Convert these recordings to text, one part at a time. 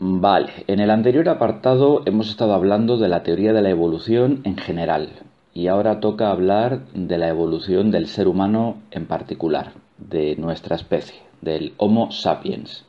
Vale, en el anterior apartado hemos estado hablando de la teoría de la evolución en general y ahora toca hablar de la evolución del ser humano en particular, de nuestra especie, del Homo sapiens.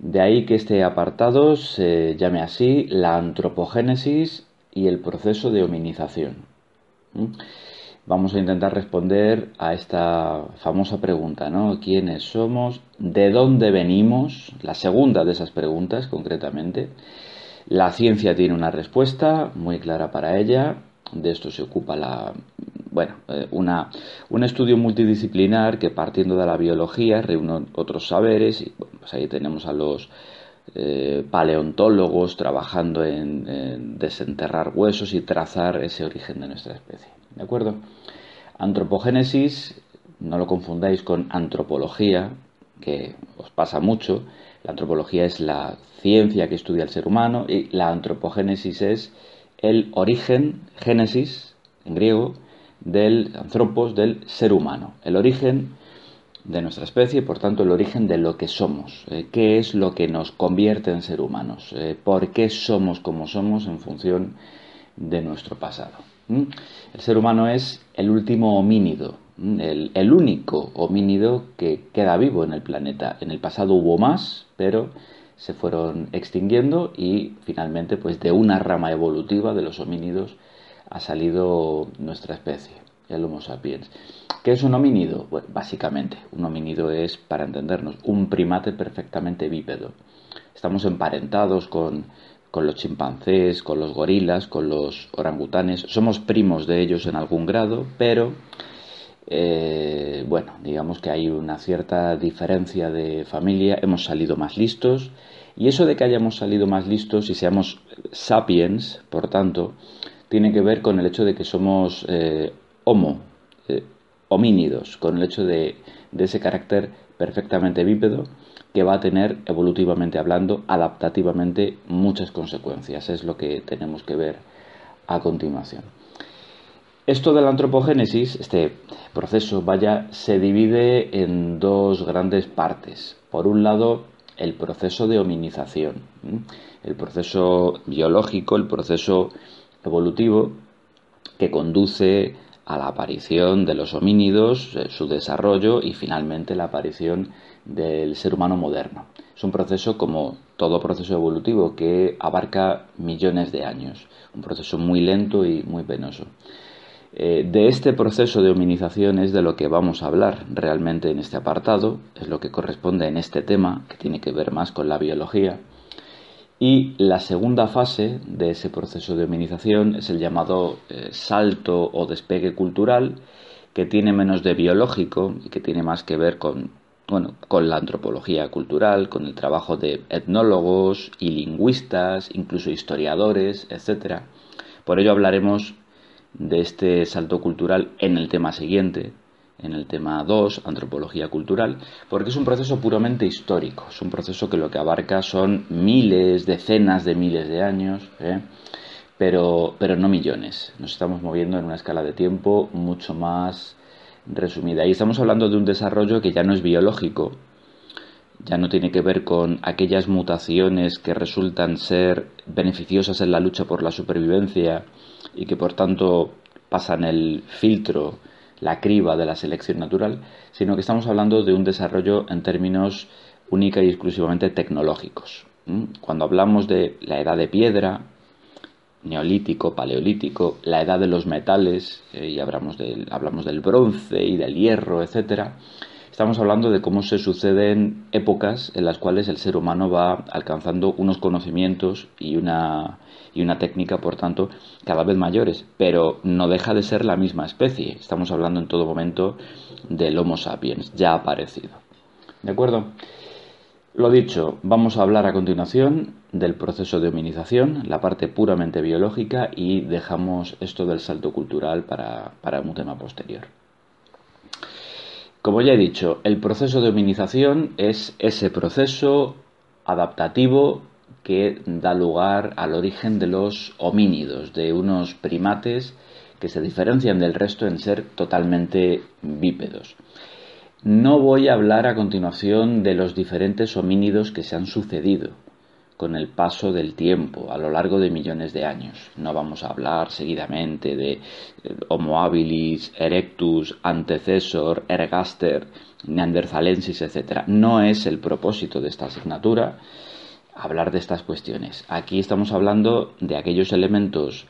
De ahí que este apartado se llame así la antropogénesis y el proceso de hominización. Vamos a intentar responder a esta famosa pregunta, ¿no? ¿Quiénes somos? ¿De dónde venimos? La segunda de esas preguntas, concretamente. La ciencia tiene una respuesta muy clara para ella. De esto se ocupa la, bueno, eh, una, un estudio multidisciplinar que partiendo de la biología reúne otros saberes y pues ahí tenemos a los eh, paleontólogos trabajando en desenterrar huesos y trazar ese origen de nuestra especie. ¿De acuerdo? Antropogénesis, no lo confundáis con antropología, que os pasa mucho. La antropología es la ciencia que estudia el ser humano y la antropogénesis es el origen, génesis, en griego, del antropos, del ser humano. El origen de nuestra especie y por tanto el origen de lo que somos. Eh, ¿Qué es lo que nos convierte en ser humanos? Eh, ¿Por qué somos como somos en función de nuestro pasado? El ser humano es el último homínido, el, único homínido que queda vivo en el planeta. En el pasado hubo más, pero se fueron extinguiendo y finalmente pues de una rama evolutiva de los homínidos ha salido nuestra especie, el Homo sapiens. ¿Qué es un homínido? básicamente, un homínido es, para entendernos, un primate perfectamente bípedo. Estamos emparentados con con los chimpancés, con los gorilas, con los orangutanes. Somos primos de ellos en algún grado, pero eh, bueno, digamos que hay una cierta diferencia de familia. Hemos salido más listos y eso de que hayamos salido más listos y seamos sapiens, por tanto, tiene que ver con el hecho de que somos eh, homo, eh, homínidos, con el hecho de, de ese carácter perfectamente bípedo que va a tener, evolutivamente hablando, adaptativamente, muchas consecuencias. Es lo que tenemos que ver a continuación. Esto de la antropogénesis, este proceso, vaya, se divide en dos grandes partes. Por un lado, el proceso de hominización, el proceso biológico, el proceso evolutivo que conduce a la aparición de los homínidos, eh, su desarrollo y finalmente la aparición del ser humano moderno. Es un proceso como todo proceso evolutivo que abarca millones de años, un proceso muy lento y muy penoso. Eh, de este proceso de hominización es de lo que vamos a hablar realmente en este apartado, es lo que corresponde en este tema, que tiene que ver más con la biología. Y la segunda fase de ese proceso de hominización es el llamado eh, salto o despegue cultural, que tiene menos de biológico y que tiene más que ver con bueno, con la antropología cultural, con el trabajo de etnólogos y lingüistas, incluso historiadores, etc. Por ello hablaremos de este salto cultural en el tema siguiente, en el tema 2, antropología cultural, porque es un proceso puramente histórico, es un proceso que lo que abarca son miles, decenas de miles de años, ¿eh? pero, pero no millones. Nos estamos moviendo en una escala de tiempo mucho más resumida. Y estamos hablando de un desarrollo que ya no es biológico, ya no tiene que ver con aquellas mutaciones que resultan ser beneficiosas en la lucha por la supervivencia y que por tanto pasan el filtro, la criba de la selección natural, sino que estamos hablando de un desarrollo en términos única y exclusivamente tecnológicos. Cuando hablamos de la edad de piedra, neolítico, paleolítico, la edad de los metales, eh, y hablamos del, hablamos del bronce y del hierro, etcétera, estamos hablando de cómo se suceden épocas en las cuales el ser humano va alcanzando unos conocimientos y una, y una técnica, por tanto, cada vez mayores, pero no deja de ser la misma especie. Estamos hablando en todo momento del Homo sapiens, ya aparecido. ¿De acuerdo? Lo dicho, vamos a hablar a continuación del proceso de hominización, la parte puramente biológica, y dejamos esto del salto cultural para, un tema posterior. Como ya he dicho, el proceso de hominización es ese proceso adaptativo que da lugar al origen de los homínidos, de unos primates que se diferencian del resto en ser totalmente bípedos. No voy a hablar a continuación de los diferentes homínidos que se han sucedido, con el paso del tiempo, a lo largo de millones de años. No vamos a hablar seguidamente de eh, Homo habilis, Erectus, Antecesor, Ergaster, Neanderthalensis, etc. No es el propósito de esta asignatura hablar de estas cuestiones. Aquí estamos hablando de aquellos elementos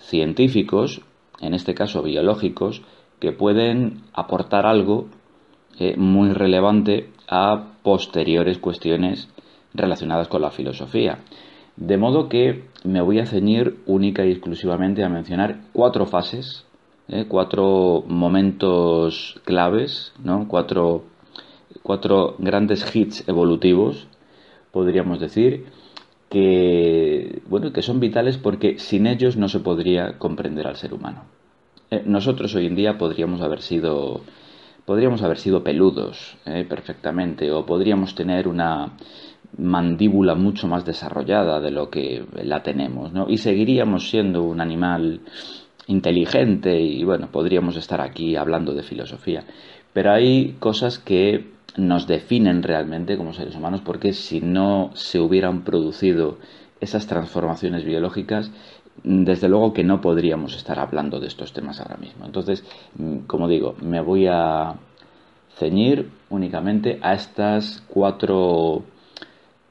científicos, en este caso biológicos, que pueden aportar algo eh, muy relevante a posteriores cuestiones relacionadas con la filosofía. De modo que me voy a ceñir única y exclusivamente a mencionar cuatro fases, ¿eh? cuatro momentos claves, ¿no? cuatro, cuatro grandes hits evolutivos, podríamos decir, que, bueno, que son vitales porque sin ellos no se podría comprender al ser humano. Eh, nosotros hoy en día podríamos haber sido podríamos haber sido peludos ¿eh? perfectamente o podríamos tener una mandíbula mucho más desarrollada de lo que la tenemos, ¿no? Y seguiríamos siendo un animal inteligente y bueno, podríamos estar aquí hablando de filosofía. Pero hay cosas que nos definen realmente como seres humanos porque si no se hubieran producido esas transformaciones biológicas, desde luego que no podríamos estar hablando de estos temas ahora mismo. Entonces, como digo, me voy a ceñir únicamente a estas cuatro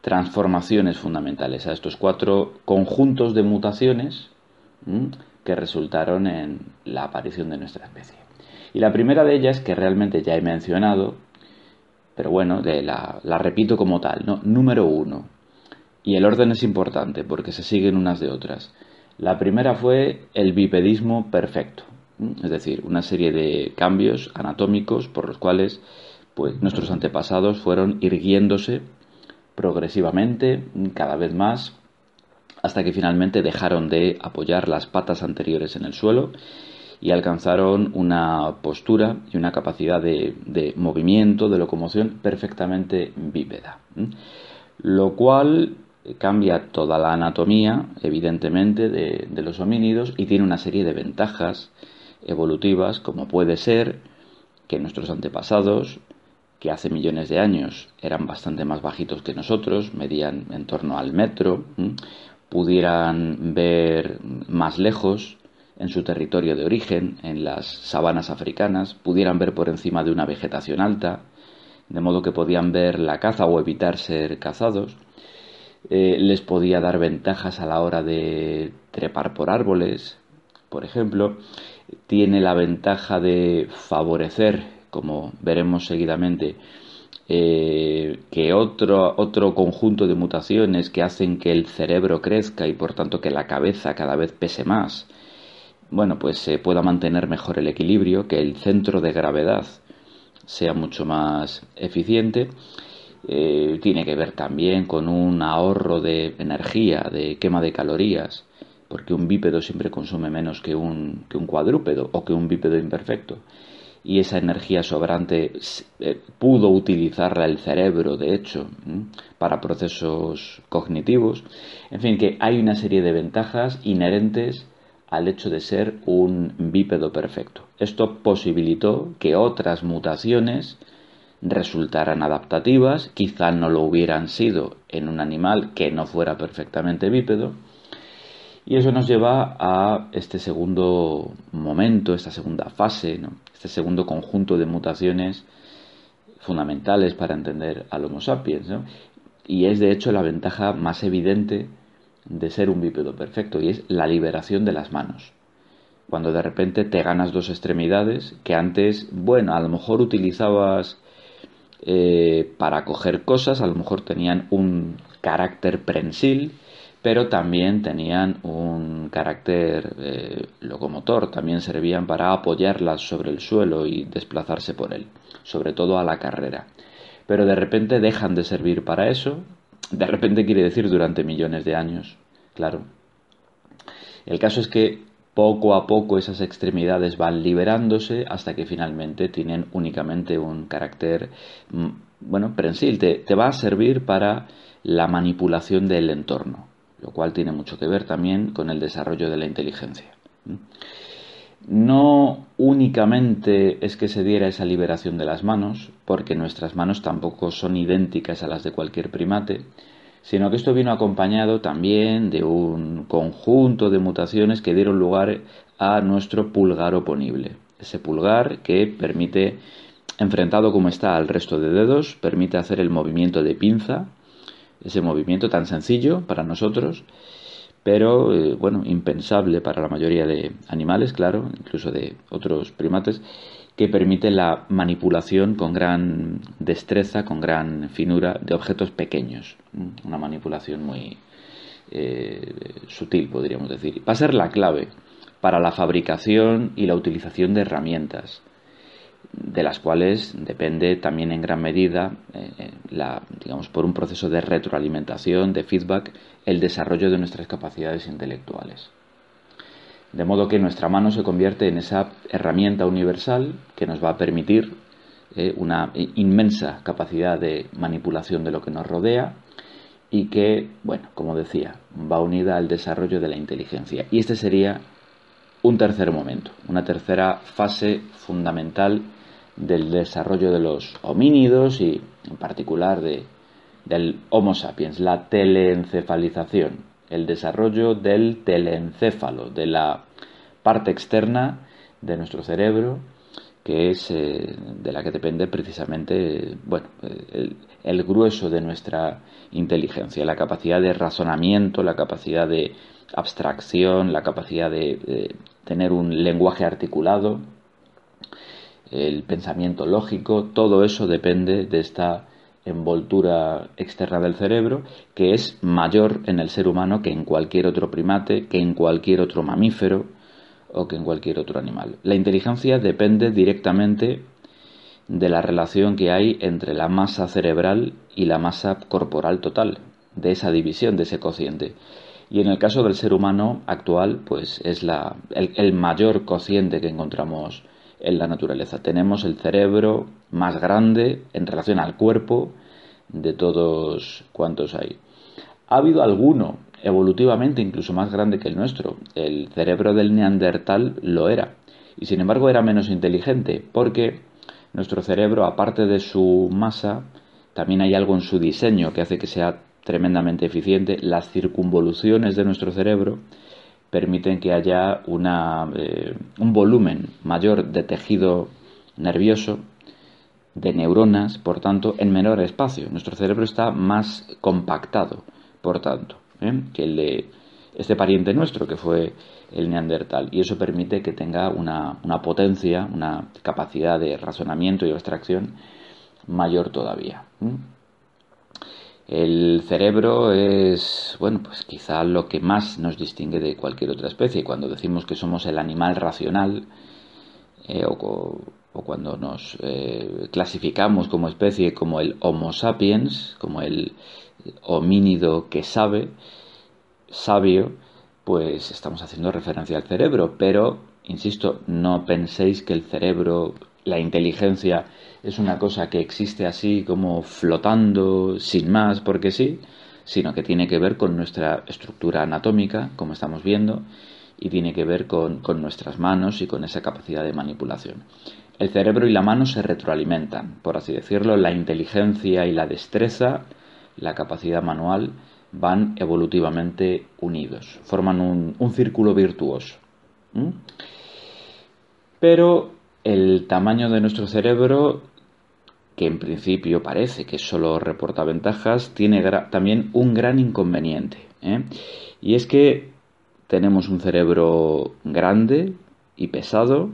transformaciones fundamentales, a estos cuatro conjuntos de mutaciones que resultaron en la aparición de nuestra especie. Y la primera de ellas, que realmente ya he mencionado, pero bueno, de la, la repito como tal, ¿no? número uno. Y el orden es importante porque se siguen unas de otras. La primera fue el bipedismo perfecto, es decir, una serie de cambios anatómicos por los cuales pues, nuestros antepasados fueron irguiéndose progresivamente, cada vez más, hasta que finalmente dejaron de apoyar las patas anteriores en el suelo y alcanzaron una postura y una capacidad de, movimiento, de locomoción perfectamente bípeda. Lo cual cambia toda la anatomía, evidentemente, de, los homínidos y tiene una serie de ventajas evolutivas, como puede ser que nuestros antepasados que hace millones de años eran bastante más bajitos que nosotros, medían en torno al metro, pudieran ver más lejos en su territorio de origen, en las sabanas africanas, pudieran ver por encima de una vegetación alta, de modo que podían ver la caza o evitar ser cazados. Eh, les podía dar ventajas a la hora de trepar por árboles, por ejemplo. Tiene la ventaja de favorecer como veremos seguidamente, eh, que otro, otro conjunto de mutaciones que hacen que el cerebro crezca y por tanto que la cabeza cada vez pese más, bueno, pues se pueda mantener mejor el equilibrio, que el centro de gravedad sea mucho más eficiente. Eh, tiene que ver también con un ahorro de energía, de quema de calorías, porque un bípedo siempre consume menos que un, que un cuadrúpedo o que un bípedo imperfecto y esa energía sobrante eh, pudo utilizarla el cerebro, de hecho, para procesos cognitivos. En fin, que hay una serie de ventajas inherentes al hecho de ser un bípedo perfecto. Esto posibilitó que otras mutaciones resultaran adaptativas, quizá no lo hubieran sido en un animal que no fuera perfectamente bípedo, y eso nos lleva a este segundo momento, esta segunda fase, este segundo conjunto de mutaciones fundamentales para entender al Homo sapiens. Y es de hecho la ventaja más evidente de ser un bípedo perfecto, y es la liberación de las manos. Cuando de repente te ganas dos extremidades que antes, bueno, a lo mejor utilizabas eh, para coger cosas, a lo mejor tenían un carácter prensil, pero también tenían un carácter eh, locomotor, también servían para apoyarlas sobre el suelo y desplazarse por él, sobre todo a la carrera. Pero de repente dejan de servir para eso, de repente quiere decir durante millones de años, claro. El caso es que poco a poco esas extremidades van liberándose hasta que finalmente tienen únicamente un carácter, mm, bueno, prensil, te va a servir para la manipulación del entorno lo cual tiene mucho que ver también con el desarrollo de la inteligencia. No únicamente es que se diera esa liberación de las manos, porque nuestras manos tampoco son idénticas a las de cualquier primate, sino que esto vino acompañado también de un conjunto de mutaciones que dieron lugar a nuestro pulgar oponible. Ese pulgar que permite, enfrentado como está al resto de dedos, permite hacer el movimiento de pinza, ese movimiento tan sencillo para nosotros, pero eh, bueno, impensable para la mayoría de animales, claro, incluso de otros primates, que permite la manipulación con gran destreza, con gran finura de objetos pequeños. Una manipulación muy eh, sutil, podríamos decir. Va a ser la clave para la fabricación y la utilización de herramientas, de las cuales depende también en gran medida, eh, la, digamos, por un proceso de retroalimentación, de feedback, el desarrollo de nuestras capacidades intelectuales. De modo que nuestra mano se convierte en esa herramienta universal que nos va a permitir eh, una inmensa capacidad de manipulación de lo que nos rodea y que, bueno, como decía, va unida al desarrollo de la inteligencia. Y este sería un tercer momento, una tercera fase fundamental del desarrollo de los homínidos y en particular de, del Homo sapiens, la teleencefalización el desarrollo del telencéfalo, de la parte externa de nuestro cerebro, que es eh, de la que depende precisamente bueno, el, grueso de nuestra inteligencia, la capacidad de razonamiento, la capacidad de abstracción, la capacidad de tener un lenguaje articulado, el pensamiento lógico, todo eso depende de esta envoltura externa del cerebro que es mayor en el ser humano que en cualquier otro primate, que en cualquier otro mamífero o que en cualquier otro animal. La inteligencia depende directamente de la relación que hay entre la masa cerebral y la masa corporal total, de esa división, de ese cociente. Y en el caso del ser humano actual, pues es la, el, el mayor cociente que encontramos en la naturaleza. Tenemos el cerebro más grande en relación al cuerpo de todos cuantos hay. Ha habido alguno evolutivamente incluso más grande que el nuestro. El cerebro del neandertal lo era. Y sin embargo era menos inteligente porque nuestro cerebro, aparte de su masa, también hay algo en su diseño que hace que sea tremendamente eficiente. Las circunvoluciones de nuestro cerebro permiten que haya una, eh, un volumen mayor de tejido nervioso, de neuronas, por tanto, en menor espacio. Nuestro cerebro está más compactado, por tanto, ¿eh? que el de este pariente nuestro, que fue el neandertal. Y eso permite que tenga una, una potencia, una capacidad de razonamiento y abstracción mayor todavía. El cerebro es, bueno, pues quizá lo que más nos distingue de cualquier otra especie. Cuando decimos que somos el animal racional, eh, o, cuando nos eh, clasificamos como especie como el Homo sapiens, como el homínido que sabe, sabio, pues estamos haciendo referencia al cerebro. Pero, insisto, no penséis que el cerebro, la inteligencia, es una cosa que existe así como flotando sin más porque sí, sino que tiene que ver con nuestra estructura anatómica, como estamos viendo, y tiene que ver con, nuestras manos y con esa capacidad de manipulación. El cerebro y la mano se retroalimentan, por así decirlo, la inteligencia y la destreza, la capacidad manual, van evolutivamente unidos, forman un, círculo virtuoso. Pero el tamaño de nuestro cerebro que en principio parece que solo reporta ventajas, tiene también un gran inconveniente. ¿eh? Y es que tenemos un cerebro grande y pesado,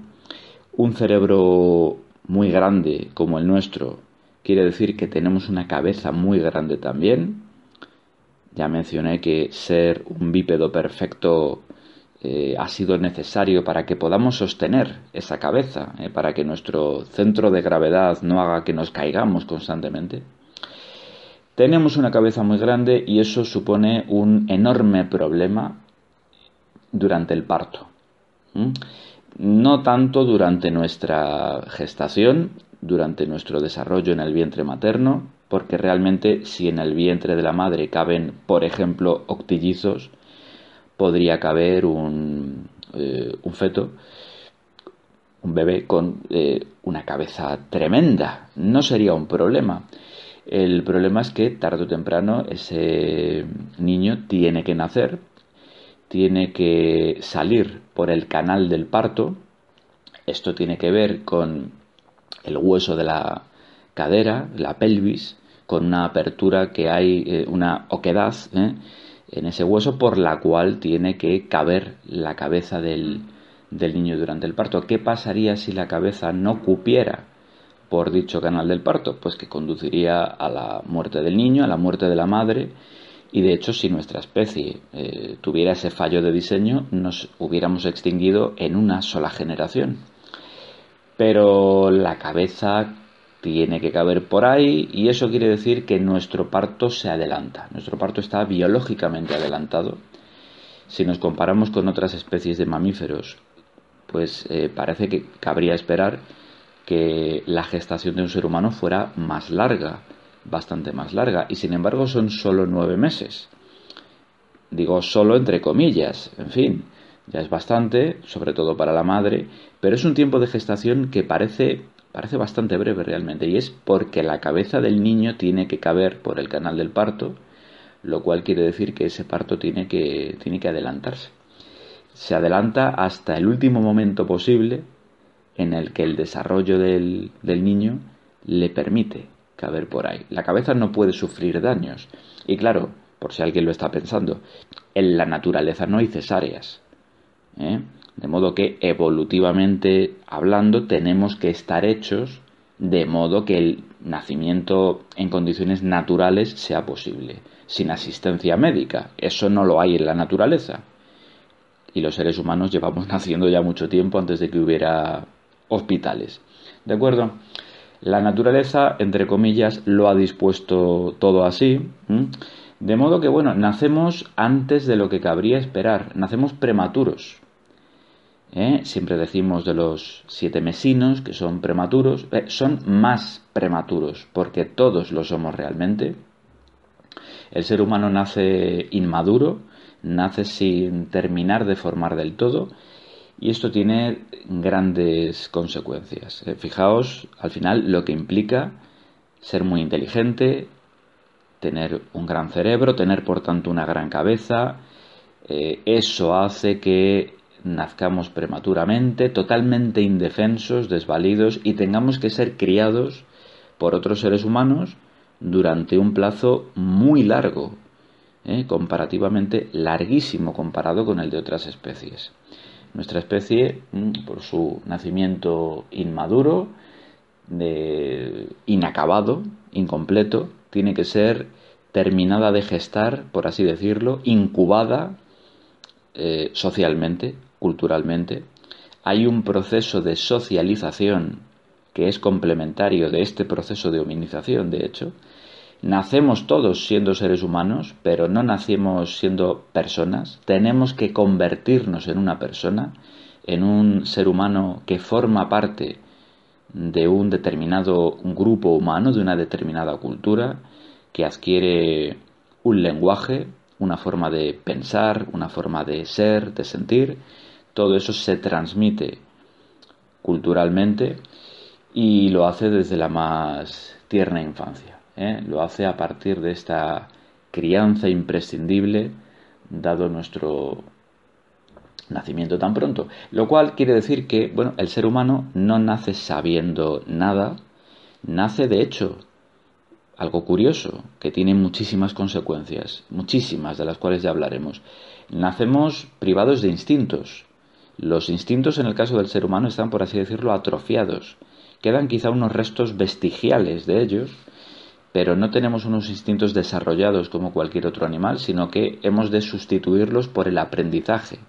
un cerebro muy grande como el nuestro, quiere decir que tenemos una cabeza muy grande también. Ya mencioné que ser un bípedo perfecto eh, ha sido necesario para que podamos sostener esa cabeza, eh, para que nuestro centro de gravedad no haga que nos caigamos constantemente. Tenemos una cabeza muy grande y eso supone un enorme problema durante el parto. No tanto durante nuestra gestación, durante nuestro desarrollo en el vientre materno, porque realmente si en el vientre de la madre caben, por ejemplo, octillizos, podría caber un, eh, un feto, un bebé con eh, una cabeza tremenda. No sería un problema. El problema es que tarde o temprano ese niño tiene que nacer, tiene que salir por el canal del parto. Esto tiene que ver con el hueso de la cadera, la pelvis, con una apertura que hay, eh, una oquedad ¿eh? En ese hueso por la cual tiene que caber la cabeza del, del niño durante el parto. ¿Qué pasaría si la cabeza no cupiera por dicho canal del parto? Pues que conduciría a la muerte del niño, a la muerte de la madre, y de hecho si nuestra especie eh, tuviera ese fallo de diseño, nos hubiéramos extinguido en una sola generación. Pero la cabeza tiene que caber por ahí y eso quiere decir que nuestro parto se adelanta. Nuestro parto está biológicamente adelantado. Si nos comparamos con otras especies de mamíferos pues eh, parece que cabría esperar que la gestación de un ser humano fuera más larga, bastante más larga, y sin embargo son solo nueve meses. Digo solo entre comillas, en fin, ya es bastante, sobre todo para la madre, pero es un tiempo de gestación que parece, parece bastante breve realmente, y es porque la cabeza del niño tiene que caber por el canal del parto, lo cual quiere decir que ese parto tiene que, tiene que adelantarse se adelanta hasta el último momento posible en el que el desarrollo del, niño le permite caber por ahí. La cabeza no puede sufrir daños. Y claro, por si alguien lo está pensando, en la naturaleza no hay cesáreas. ¿eh? De modo que evolutivamente hablando tenemos que estar hechos de modo que el nacimiento en condiciones naturales sea posible, sin asistencia médica. Eso no lo hay en la naturaleza y los seres humanos llevamos naciendo ya mucho tiempo antes de que hubiera hospitales. ¿De acuerdo? La naturaleza, entre comillas, lo ha dispuesto todo así. De modo que, bueno, nacemos antes de lo que cabría esperar. Nacemos prematuros. ¿Eh? Siempre decimos de los siete mesinos que son prematuros. Eh, son más prematuros, porque todos lo somos realmente. El ser humano nace inmaduro, nace sin terminar de formar del todo y esto tiene grandes consecuencias. Eh, fijaos al final lo que implica ser muy inteligente, tener un gran cerebro, tener por tanto una gran cabeza. Eso hace que nazcamos prematuramente, totalmente indefensos, desvalidos y tengamos que ser criados por otros seres humanos durante un plazo muy largo, ¿eh? comparativamente larguísimo comparado con el de otras especies. Nuestra especie, mm, por su nacimiento inmaduro, inacabado, incompleto, tiene que ser terminada de gestar, por así decirlo, incubada eh, socialmente, culturalmente. Hay un proceso de socialización que es complementario de este proceso de hominización, de hecho, Nacemos todos siendo seres humanos, pero no nacemos siendo personas. Tenemos que convertirnos en una persona, en un ser humano que forma parte de un determinado grupo humano, de una determinada cultura, que adquiere un lenguaje, una forma de pensar, una forma de ser, de sentir. Todo eso se transmite culturalmente y lo hace desde la más tierna infancia. ¿eh? lo hace a partir de esta crianza imprescindible dado nuestro nacimiento tan pronto. Lo cual quiere decir que, bueno, el ser humano no nace sabiendo nada, nace de hecho algo curioso, que tiene muchísimas consecuencias, muchísimas de las cuales ya hablaremos. Nacemos privados de instintos. Los instintos en el caso del ser humano están, por así decirlo, atrofiados. Quedan quizá unos restos vestigiales de ellos, pero no tenemos unos instintos desarrollados como cualquier otro animal, sino que hemos de sustituirlos por el aprendizaje.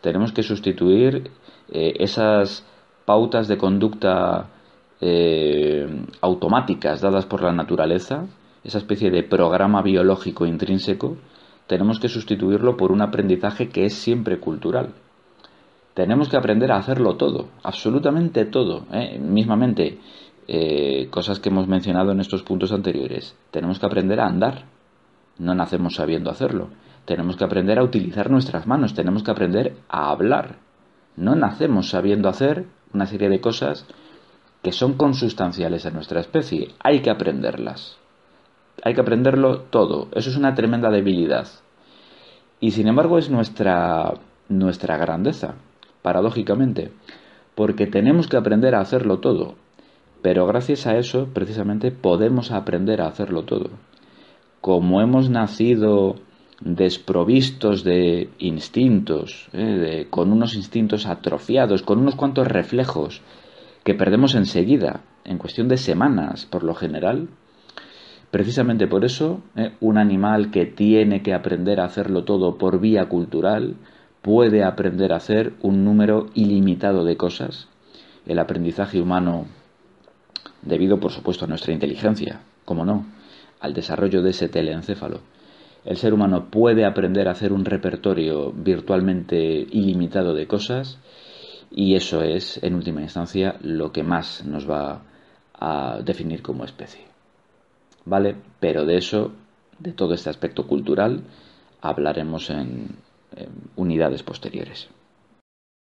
Tenemos que sustituir eh, esas pautas de conducta eh, automáticas dadas por la naturaleza, esa especie de programa biológico intrínseco, tenemos que sustituirlo por un aprendizaje que es siempre cultural. Tenemos que aprender a hacerlo todo, absolutamente todo. ¿eh? Mismamente, eh, cosas que hemos mencionado en estos puntos anteriores. Tenemos que aprender a andar. No nacemos sabiendo hacerlo. Tenemos que aprender a utilizar nuestras manos. Tenemos que aprender a hablar. No nacemos sabiendo hacer una serie de cosas que son consustanciales a nuestra especie. Hay que aprenderlas. Hay que aprenderlo todo. Eso es una tremenda debilidad. Y sin embargo es nuestra, nuestra grandeza, paradójicamente, porque tenemos que aprender a hacerlo todo. Pero gracias a eso, precisamente, podemos aprender a hacerlo todo. Como hemos nacido desprovistos de instintos, ¿eh? con unos instintos atrofiados, con unos cuantos reflejos que perdemos enseguida, en cuestión de semanas por lo general, Precisamente por eso, ¿eh? un animal que tiene que aprender a hacerlo todo por vía cultural puede aprender a hacer un número ilimitado de cosas. El aprendizaje humano, debido por supuesto a nuestra inteligencia, como no, al desarrollo de ese telencéfalo, el ser humano puede aprender a hacer un repertorio virtualmente ilimitado de cosas y eso es, en última instancia, lo que más nos va a definir como especie. ¿Vale? Pero de eso, de todo este aspecto cultural, hablaremos en, en unidades posteriores.